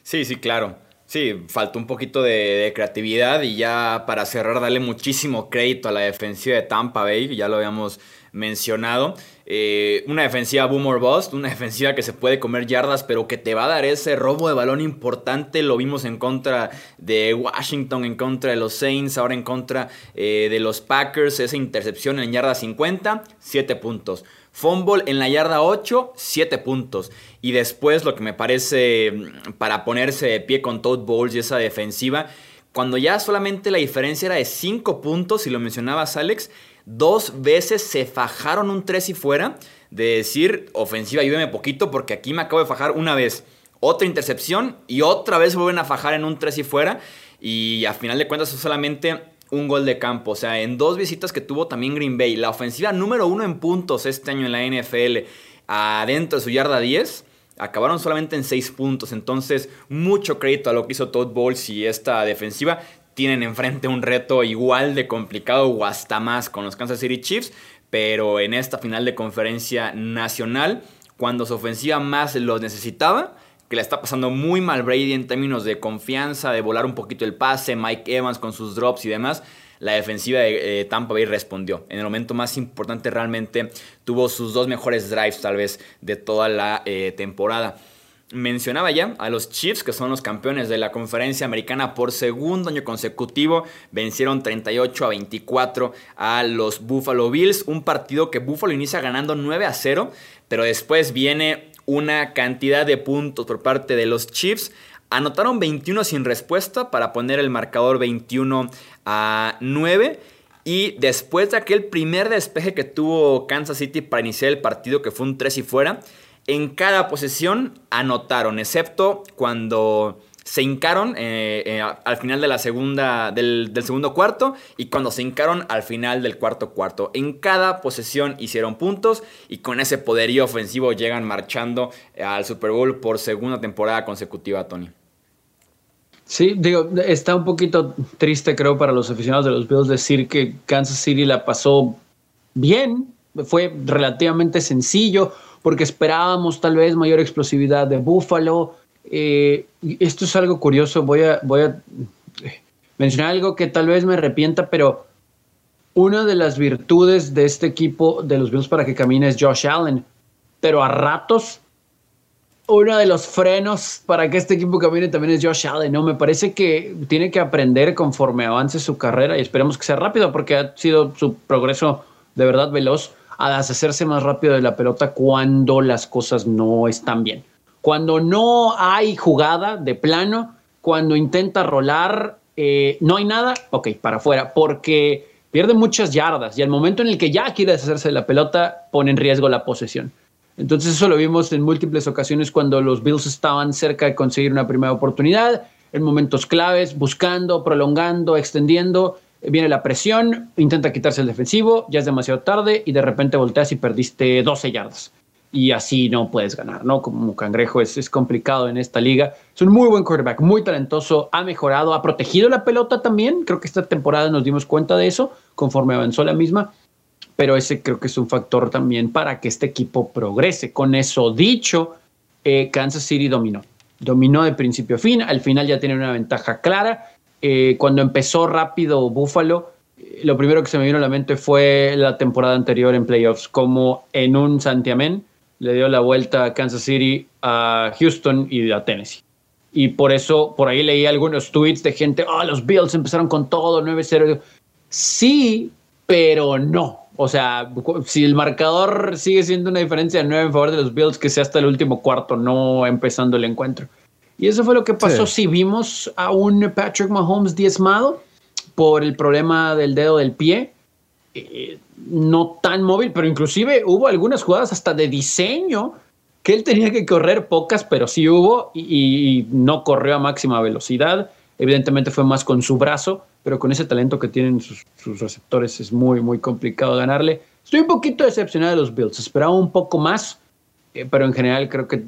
Sí, sí, claro. Sí, faltó un poquito de, de, creatividad y ya para cerrar, darle muchísimo crédito a la defensiva de Tampa Bay, ya lo habíamos mencionado. Eh, una defensiva boom or bust, una defensiva que se puede comer yardas, pero que te va a dar ese robo de balón importante. Lo vimos en contra de Washington, en contra de los Saints, ahora en contra eh, de los Packers. Esa intercepción en yarda 50, 7 puntos. Fumble en la yarda 8, 7 puntos. Y después lo que me parece mm, para ponerse de pie con Todd Bowles y esa defensiva, cuando ya solamente la diferencia era de 5 puntos, y lo mencionabas Alex, Dos veces se fajaron un 3 y fuera de decir, ofensiva, ayúdeme poquito porque aquí me acabo de fajar una vez. Otra intercepción y otra vez vuelven a fajar en un 3 y fuera. Y a final de cuentas es solamente un gol de campo. O sea, en dos visitas que tuvo también Green Bay. La ofensiva número uno en puntos este año en la NFL. Adentro de su yarda 10. Acabaron solamente en 6 puntos. Entonces, mucho crédito a lo que hizo Todd Bowles y esta defensiva tienen enfrente un reto igual de complicado o hasta más con los Kansas City Chiefs, pero en esta final de conferencia nacional, cuando su ofensiva más los necesitaba, que le está pasando muy mal Brady en términos de confianza, de volar un poquito el pase, Mike Evans con sus drops y demás, la defensiva de eh, Tampa Bay respondió. En el momento más importante realmente tuvo sus dos mejores drives tal vez de toda la eh, temporada mencionaba ya a los Chiefs, que son los campeones de la conferencia americana por segundo año consecutivo. Vencieron 38 a 24 a los Buffalo Bills. Un partido que Buffalo inicia ganando 9 a 0, pero después viene una cantidad de puntos por parte de los Chiefs. Anotaron 21 sin respuesta para poner el marcador 21 a 9. Y después de aquel primer despeje que tuvo Kansas City para iniciar el partido, que fue un 3 y fuera, en cada posesión anotaron, excepto cuando se hincaron eh, eh, al final de la segunda, del, segundo cuarto y cuando se hincaron al final del cuarto cuarto. En cada posesión hicieron puntos y con ese poderío ofensivo llegan marchando al Super Bowl por segunda temporada consecutiva, Tony. Sí, digo, está un poquito triste creo para los aficionados de los Bills decir que Kansas City la pasó bien, fue relativamente sencillo porque esperábamos tal vez mayor explosividad de Buffalo. Eh, esto es algo curioso, voy a, a mencionar algo que tal vez me arrepienta, pero una de las virtudes de este equipo de los Bills para que camine es Josh Allen, pero a ratos uno de los frenos para que este equipo camine también es Josh Allen, ¿no? Me parece que tiene que aprender conforme avance su carrera y esperemos que sea rápido porque ha sido su progreso de verdad veloz a deshacerse más rápido de la pelota cuando las cosas no están bien. Cuando no hay jugada de plano, cuando intenta rolar, eh, no hay nada, ok, para afuera, porque pierde muchas yardas y al momento en el que ya quiere deshacerse de la pelota, pone en riesgo la posesión. Entonces eso lo vimos en múltiples ocasiones cuando los Bills estaban cerca de conseguir una primera oportunidad, en momentos claves, buscando, prolongando, extendiendo. Viene la presión, intenta quitarse el defensivo, ya es demasiado tarde y de repente volteas y perdiste 12 yardas. Y así no puedes ganar, ¿no? Como cangrejo es, es complicado en esta liga. Es un muy buen quarterback, muy talentoso, ha mejorado, ha protegido la pelota también. Creo que esta temporada nos dimos cuenta de eso conforme avanzó la misma pero ese creo que es un factor también para que este equipo progrese. Con eso dicho, eh, Kansas City dominó. Dominó de principio a fin, al final ya tiene una ventaja clara. Eh, cuando empezó rápido Buffalo, eh, lo primero que se me vino a la mente fue la temporada anterior en playoffs, como en un santiamén le dio la vuelta a Kansas City, a Houston y a Tennessee. Y por eso, por ahí leí algunos tweets de gente, oh, los Bills empezaron con todo, 9-0. Sí, pero no. O sea, si el marcador sigue siendo una diferencia de 9 en favor de los Bills, que sea hasta el último cuarto, no empezando el encuentro. Y eso fue lo que pasó si vimos a un Patrick Mahomes diezmado por el problema del dedo del pie. Eh, no tan móvil, pero inclusive hubo algunas jugadas hasta de diseño que él tenía que correr pocas, pero sí hubo y no corrió a máxima velocidad. Evidentemente fue más con su brazo, pero con ese talento que tienen sus, receptores es muy, muy complicado ganarle. Estoy un poquito decepcionado de los Bills, esperaba un poco más, eh, pero en general creo que,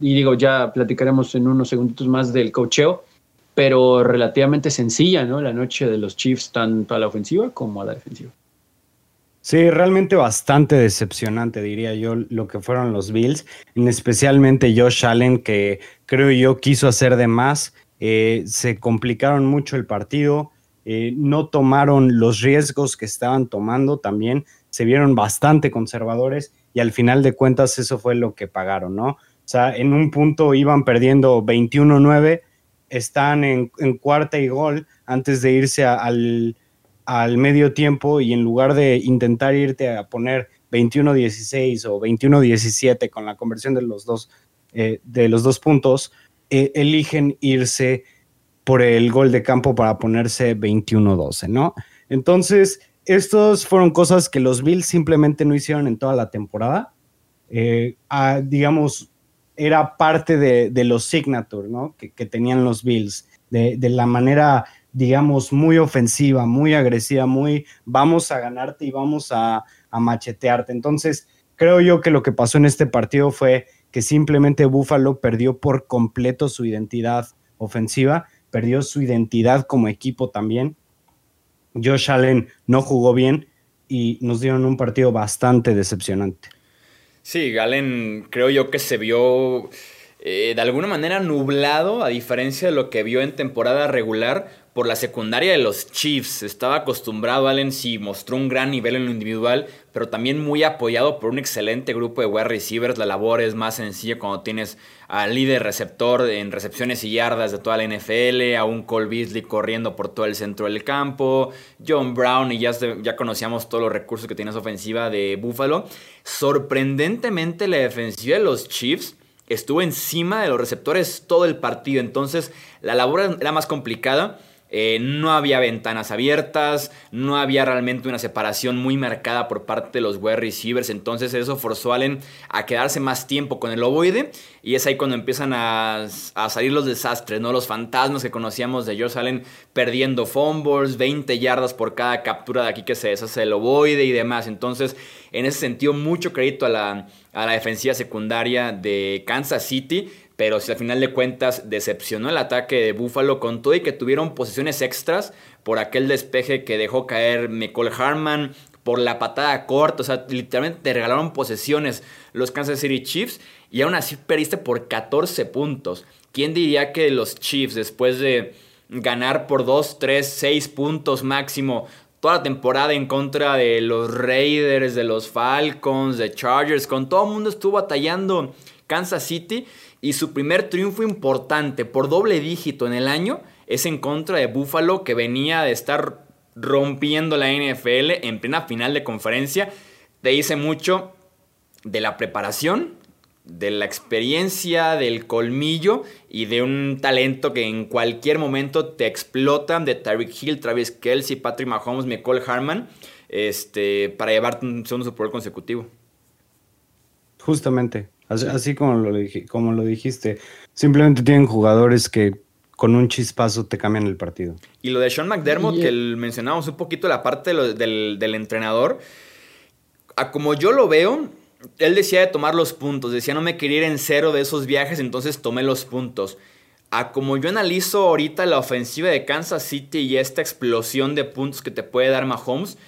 y digo, ya platicaremos en unos segunditos más del cocheo, pero relativamente sencilla, ¿no? La noche de los Chiefs, tanto a la ofensiva como a la defensiva. Sí, realmente bastante decepcionante, diría yo, lo que fueron los Bills, especialmente Josh Allen, que creo yo quiso hacer de más eh, se complicaron mucho el partido, eh, no tomaron los riesgos que estaban tomando también, se vieron bastante conservadores y al final de cuentas eso fue lo que pagaron, ¿no? O sea, en un punto iban perdiendo 21-9, están en, cuarta y gol antes de irse al, medio tiempo y en lugar de intentar irte a poner 21-16 o 21-17 con la conversión de los dos, eh, de los dos puntos, eh, eligen irse por el gol de campo para ponerse 21-12, ¿no? Entonces, estos fueron cosas que los Bills simplemente no hicieron en toda la temporada. Eh, digamos, era parte de, los signature, ¿no? Que, tenían los Bills, de, la manera, digamos, muy ofensiva, muy agresiva, muy vamos a ganarte y vamos a, a machetearte. Entonces, creo yo que lo que pasó en este partido fue que simplemente Buffalo perdió por completo su identidad ofensiva, perdió su identidad como equipo también. Josh Allen no jugó bien y nos dieron un partido bastante decepcionante. Sí, Allen creo yo que se vio eh, de alguna manera nublado, a diferencia de lo que vio en temporada regular, por la secundaria de los Chiefs. Estaba acostumbrado, Allen sí mostró un gran nivel en lo individual, pero también muy apoyado por un excelente grupo de wide receivers. La labor es más sencilla cuando tienes al líder receptor en recepciones y yardas de toda la NFL, a un Cole Beasley corriendo por todo el centro del campo, John Brown, y ya, ya conocíamos todos los recursos que tiene esa ofensiva de Buffalo. Sorprendentemente, la defensiva de los Chiefs estuvo encima de los receptores todo el partido, entonces la labor era más complicada. Eh, no había ventanas abiertas, no había realmente una separación muy marcada por parte de los wide receivers, entonces eso forzó a Allen a quedarse más tiempo con el ovoide y es ahí cuando empiezan a, salir los desastres, ¿no? Los fantasmas que conocíamos de Josh Allen perdiendo fumbles, 20 yardas por cada captura de aquí que se deshace el ovoide y demás, entonces en ese sentido mucho crédito a la, a la defensiva secundaria de Kansas City, pero si al final de cuentas decepcionó el ataque de Buffalo con todo y que tuvieron posiciones extras por aquel despeje que dejó caer Nicole Harman, por la patada corta, o sea, literalmente te regalaron posesiones los Kansas City Chiefs y aún así perdiste por 14 puntos. ¿Quién diría que los Chiefs después de ganar por 2, 3, 6 puntos máximo toda la temporada en contra de los Raiders, de los Falcons, de Chargers, con todo el mundo estuvo batallando Kansas City y su primer triunfo importante por doble dígito en el año es en contra de Buffalo que venía de estar rompiendo la NFL en plena final de conferencia. Te dice mucho de la preparación, de la experiencia, del colmillo y de un talento que en cualquier momento te explotan de Tyreek Hill, Travis Kelsey, Patrick Mahomes, Nicole Harman, este, para llevarte un segundo Super consecutivo. Justamente, así, como, lo como lo dijiste, simplemente tienen jugadores que con un chispazo te cambian el partido. Y lo de Sean McDermott, que mencionábamos un poquito la parte del, del entrenador, a como yo lo veo, él decía de tomar los puntos, decía no me quería ir en cero de esos viajes, entonces tomé los puntos. A como yo analizo ahorita la ofensiva de Kansas City y esta explosión de puntos que te puede dar Mahomes,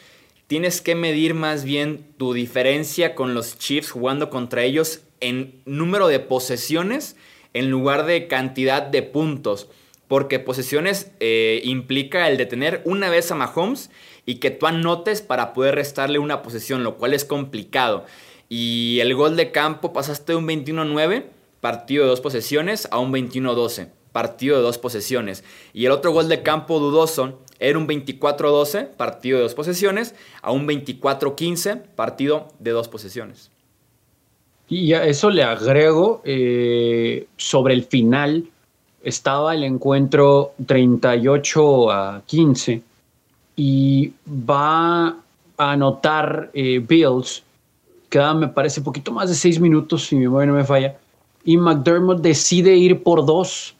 tienes que medir más bien tu diferencia con los Chiefs jugando contra ellos en número de posesiones en lugar de cantidad de puntos. Porque posesiones eh, implica el de tener una vez a Mahomes y que tú anotes para poder restarle una posesión, lo cual es complicado. Y el gol de campo pasaste de un 21-9, partido de dos posesiones, a un 21-12, partido de dos posesiones. Y el otro gol de campo dudoso era un 24-12, partido de dos posesiones, a un 24-15, partido de dos posesiones. Y a eso le agrego, eh, sobre el final, estaba el encuentro 38 a 15 y va a anotar eh, Bills Queda, me parece, poquito más de seis minutos, si mi memoria no me falla. Y McDermott decide ir por dos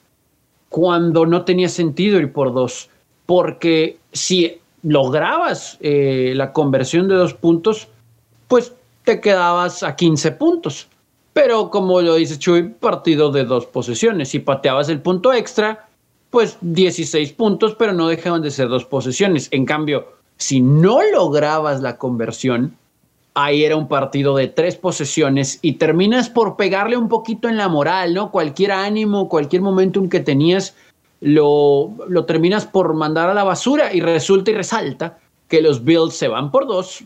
cuando no tenía sentido ir por dos. Porque si lograbas eh, la conversión de dos puntos, pues te quedabas a 15 puntos. Pero como lo dice Chuy, partido de dos posesiones. Si pateabas el punto extra, pues 16 puntos, pero no dejaban de ser dos posesiones. En cambio, si no lograbas la conversión, ahí era un partido de tres posesiones y terminas por pegarle un poquito en la moral, ¿no? Cualquier ánimo, cualquier momentum que tenías, lo, lo terminas por mandar a la basura y resulta y resalta que los Bills se van por dos,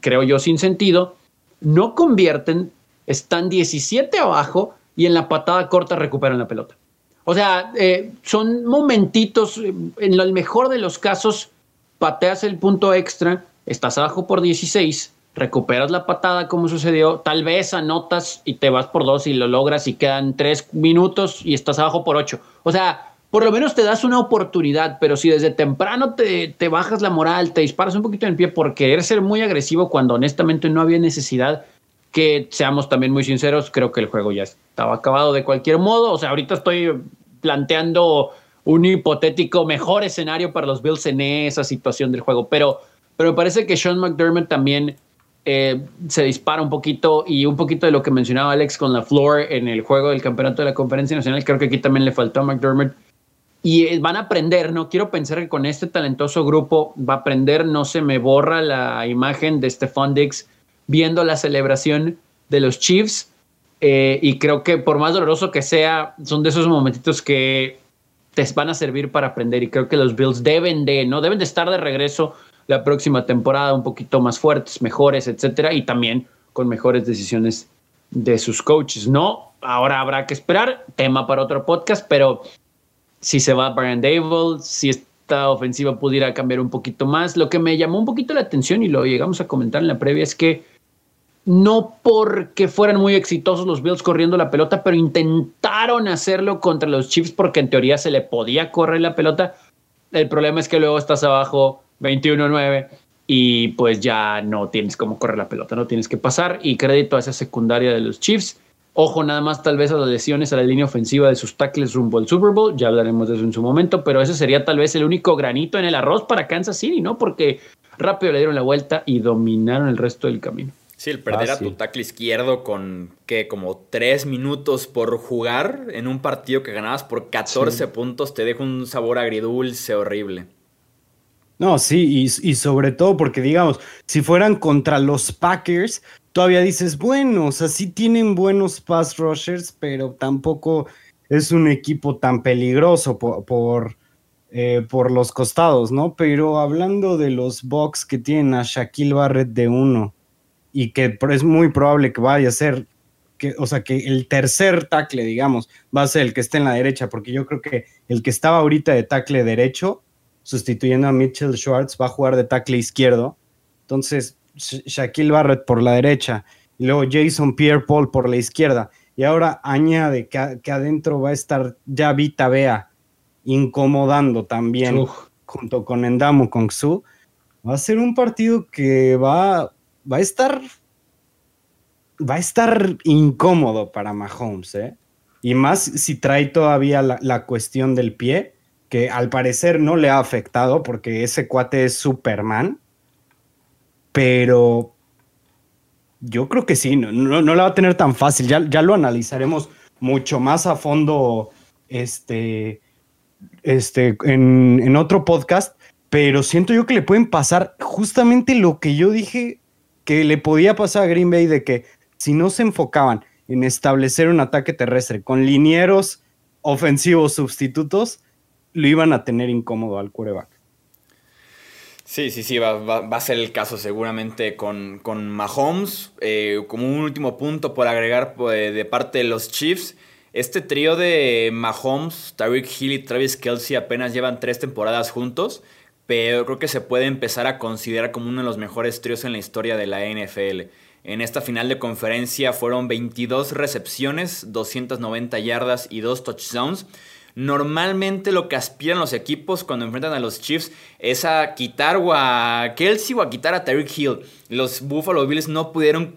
creo yo sin sentido, no convierten, están 17 abajo y en la patada corta recuperan la pelota. O sea, eh, son momentitos, en el mejor de los casos, pateas el punto extra, estás abajo por 16 recuperas la patada como sucedió, tal vez anotas y te vas por dos y lo logras y quedan tres minutos y estás abajo por ocho. O sea, por lo menos te das una oportunidad, pero si desde temprano te, te bajas la moral, te disparas un poquito en el pie por querer ser muy agresivo cuando honestamente no había necesidad, que seamos también muy sinceros, creo que el juego ya estaba acabado de cualquier modo. O sea, ahorita estoy planteando un hipotético mejor escenario para los Bills en esa situación del juego, pero, pero me parece que Sean McDermott también eh, se dispara un poquito y un poquito de lo que mencionaba Alex con la floor en el juego del campeonato de la conferencia nacional, creo que aquí también le faltó a McDermott. Y eh, van a aprender, ¿no? Quiero pensar que con este talentoso grupo va a aprender, no se me borra la imagen de Stephon Dix viendo la celebración de los Chiefs. Eh, y creo que por más doloroso que sea, son de esos momentitos que te van a servir para aprender. Y creo que los Bills deben de, ¿no? Deben de estar de regreso la próxima temporada un poquito más fuertes, mejores, etcétera, y también con mejores decisiones de sus coaches. No, ahora habrá que esperar, tema para otro podcast, pero si se va Brian Dable, si esta ofensiva pudiera cambiar un poquito más, lo que me llamó un poquito la atención y lo llegamos a comentar en la previa es que no porque fueran muy exitosos los Bills corriendo la pelota, pero intentaron hacerlo contra los Chiefs porque en teoría se le podía correr la pelota. El problema es que luego estás abajo 21-9 y pues ya no tienes cómo correr la pelota, no tienes que pasar y crédito a esa secundaria de los Chiefs. Ojo nada más tal vez a las lesiones a la línea ofensiva de sus tackles rumbo al Super Bowl, ya hablaremos de eso en su momento, pero ese sería tal vez el único granito en el arroz para Kansas City, ¿no? Porque rápido le dieron la vuelta y dominaron el resto del camino. Sí, el perder a tu tackle izquierdo con que como tres minutos por jugar en un partido que ganabas por 14 puntos te deja un sabor agridulce horrible. No, sí, y, sobre todo porque, digamos, si fueran contra los Packers, todavía dices, bueno, o sea, sí tienen buenos pass rushers, pero tampoco es un equipo tan peligroso por, por, eh, por los costados, ¿no? Pero hablando de los Bucks que tienen a Shaquille Barrett de uno y que es muy probable que vaya a ser que, o sea, que el tercer tackle, digamos, va a ser el que esté en la derecha, porque yo creo que el que estaba ahorita de tackle derecho, sustituyendo a Mitchell Schwartz, va a jugar de tackle izquierdo. Entonces, Shaquille Barrett por la derecha y luego Jason Pierre Paul por la izquierda. Y ahora añade que, que adentro va a estar ya Vita Bea incomodando también junto con Endamu con Su. Va a ser un partido que va, va a estar va a estar incómodo para Mahomes, ¿eh? Y más si trae todavía la, cuestión del pie, que al parecer no le ha afectado porque ese cuate es Superman. Pero yo creo que sí, no, no, la va a tener tan fácil. Ya, ya lo analizaremos mucho más a fondo este, este, en, en otro podcast. Pero siento yo que le pueden pasar justamente lo que yo dije que le podía pasar a Green Bay de que si no se enfocaban en establecer un ataque terrestre con linieros ofensivos sustitutos, lo iban a tener incómodo al quarterback. Sí, sí, sí, va, a ser el caso seguramente con, con Mahomes. Eh, como un último punto por agregar pues, de parte de los Chiefs, este trío de Mahomes, Tyreek Hill y Travis Kelsey apenas llevan tres temporadas juntos, pero creo que se puede empezar a considerar como uno de los mejores tríos en la historia de la NFL. En esta final de conferencia fueron 22 recepciones, 290 yardas y 2 touchdowns. Normalmente lo que aspiran los equipos cuando enfrentan a los Chiefs es a quitar o a Kelsey o a quitar a Tyreek Hill. Los Buffalo Bills no pudieron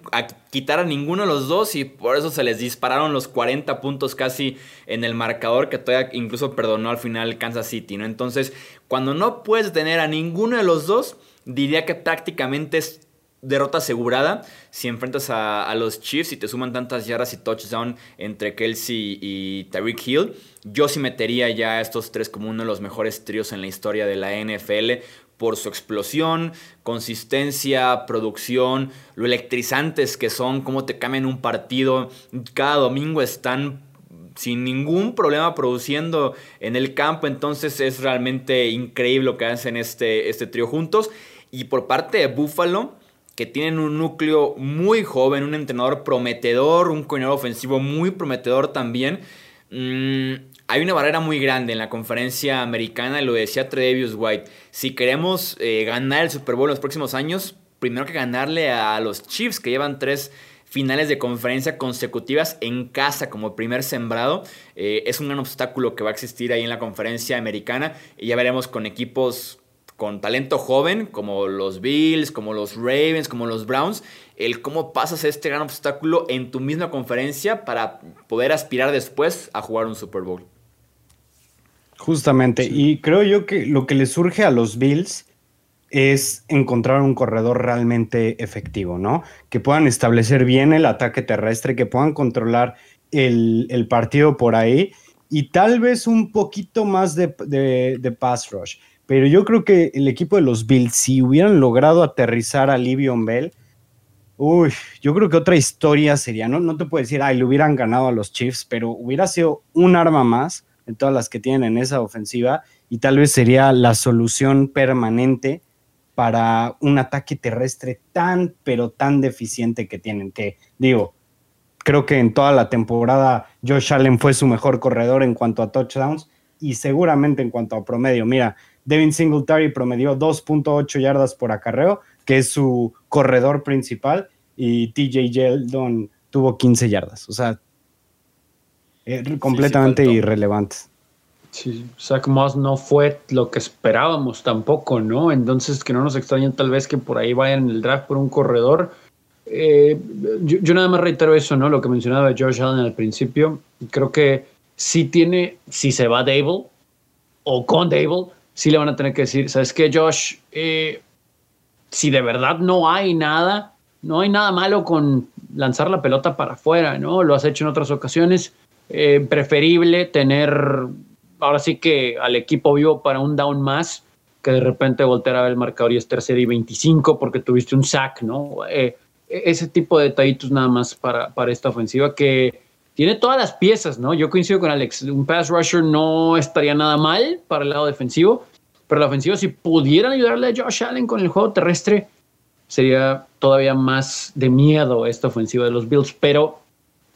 quitar a ninguno de los dos y por eso se les dispararon los 40 puntos casi en el marcador que todavía incluso perdonó al final Kansas City. ¿no? Entonces, cuando no puedes tener a ninguno de los dos, diría que prácticamente es derrota asegurada si enfrentas a, los Chiefs y te suman tantas yardas y touchdown entre Kelsey y Tyreek Hill. Yo sí metería ya a estos tres como uno de los mejores tríos en la historia de la NFL por su explosión, consistencia, producción, lo electrizantes que son, cómo te cambian un partido. Cada domingo están sin ningún problema produciendo en el campo, entonces es realmente increíble lo que hacen este, este trío juntos. Y por parte de Buffalo, que tienen un núcleo muy joven, un entrenador prometedor, un coordinador ofensivo muy prometedor también. Mm, hay una barrera muy grande en la conferencia americana, lo decía Tredavious White. Si queremos eh, ganar el Super Bowl en los próximos años, primero que ganarle a los Chiefs, que llevan tres finales de conferencia consecutivas en casa como primer sembrado. Eh, es un gran obstáculo que va a existir ahí en la conferencia americana y ya veremos con equipos con talento joven, como los Bills, como los Ravens, como los Browns, el cómo pasas este gran obstáculo en tu misma conferencia para poder aspirar después a jugar un Super Bowl. Justamente, y creo yo que lo que le surge a los Bills es encontrar un corredor realmente efectivo, ¿no? Que puedan establecer bien el ataque terrestre, que puedan controlar el, partido por ahí y tal vez un poquito más de, de pass rush pero yo creo que el equipo de los Bills, si hubieran logrado aterrizar a Livion Bell, uy, yo creo que otra historia sería, no, no te puedo decir, ay, le hubieran ganado a los Chiefs, pero hubiera sido un arma más en todas las que tienen en esa ofensiva y tal vez sería la solución permanente para un ataque terrestre tan, pero tan deficiente que tienen, que digo, creo que en toda la temporada Josh Allen fue su mejor corredor en cuanto a touchdowns y seguramente en cuanto a promedio. Mira, Devin Singletary promedió 2.8 yardas por acarreo, que es su corredor principal, y TJ Yeldon tuvo 15 yardas. O sea, eh, completamente irrelevante. Sí, Zach Moss no fue lo que esperábamos tampoco, ¿no? Entonces, que no nos extrañen tal vez que por ahí vayan en el draft por un corredor. Eh, yo, nada más reitero eso, ¿no? Lo que mencionaba Josh Allen al principio. Creo que si tiene, si se va Dable o con Dable, sí le van a tener que decir, ¿sabes qué, Josh? Eh, si de verdad no hay nada, no hay nada malo con lanzar la pelota para afuera, ¿no? Lo has hecho en otras ocasiones. Eh, preferible tener, ahora sí que al equipo vivo para un down más, que de repente voltear a ver el marcador y es tercera y 25 porque tuviste un sack, ¿no? Eh, ese tipo de detallitos nada más para, para esta ofensiva que tiene todas las piezas, ¿no? Yo coincido con Alex, un pass rusher no estaría nada mal para el lado defensivo, pero la ofensiva, si pudieran ayudarle a Josh Allen con el juego terrestre, sería todavía más de miedo esta ofensiva de los Bills. Pero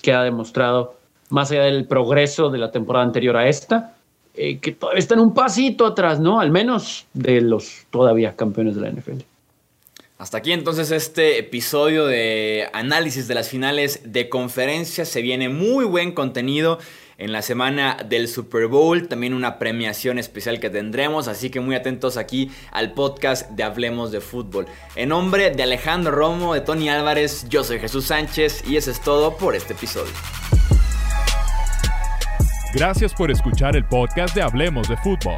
que ha demostrado, más allá del progreso de la temporada anterior a esta, eh, que todavía están un pasito atrás, ¿no? Al menos de los todavía campeones de la NFL. Hasta aquí entonces este episodio de análisis de las finales de conferencia. Se viene muy buen contenido en la semana del Super Bowl, también una premiación especial que tendremos, así que muy atentos aquí al podcast de Hablemos de Fútbol. En nombre de Alejandro Romo, de Tony Álvarez, yo soy Jesús Sánchez y eso es todo por este episodio. Gracias por escuchar el podcast de Hablemos de Fútbol.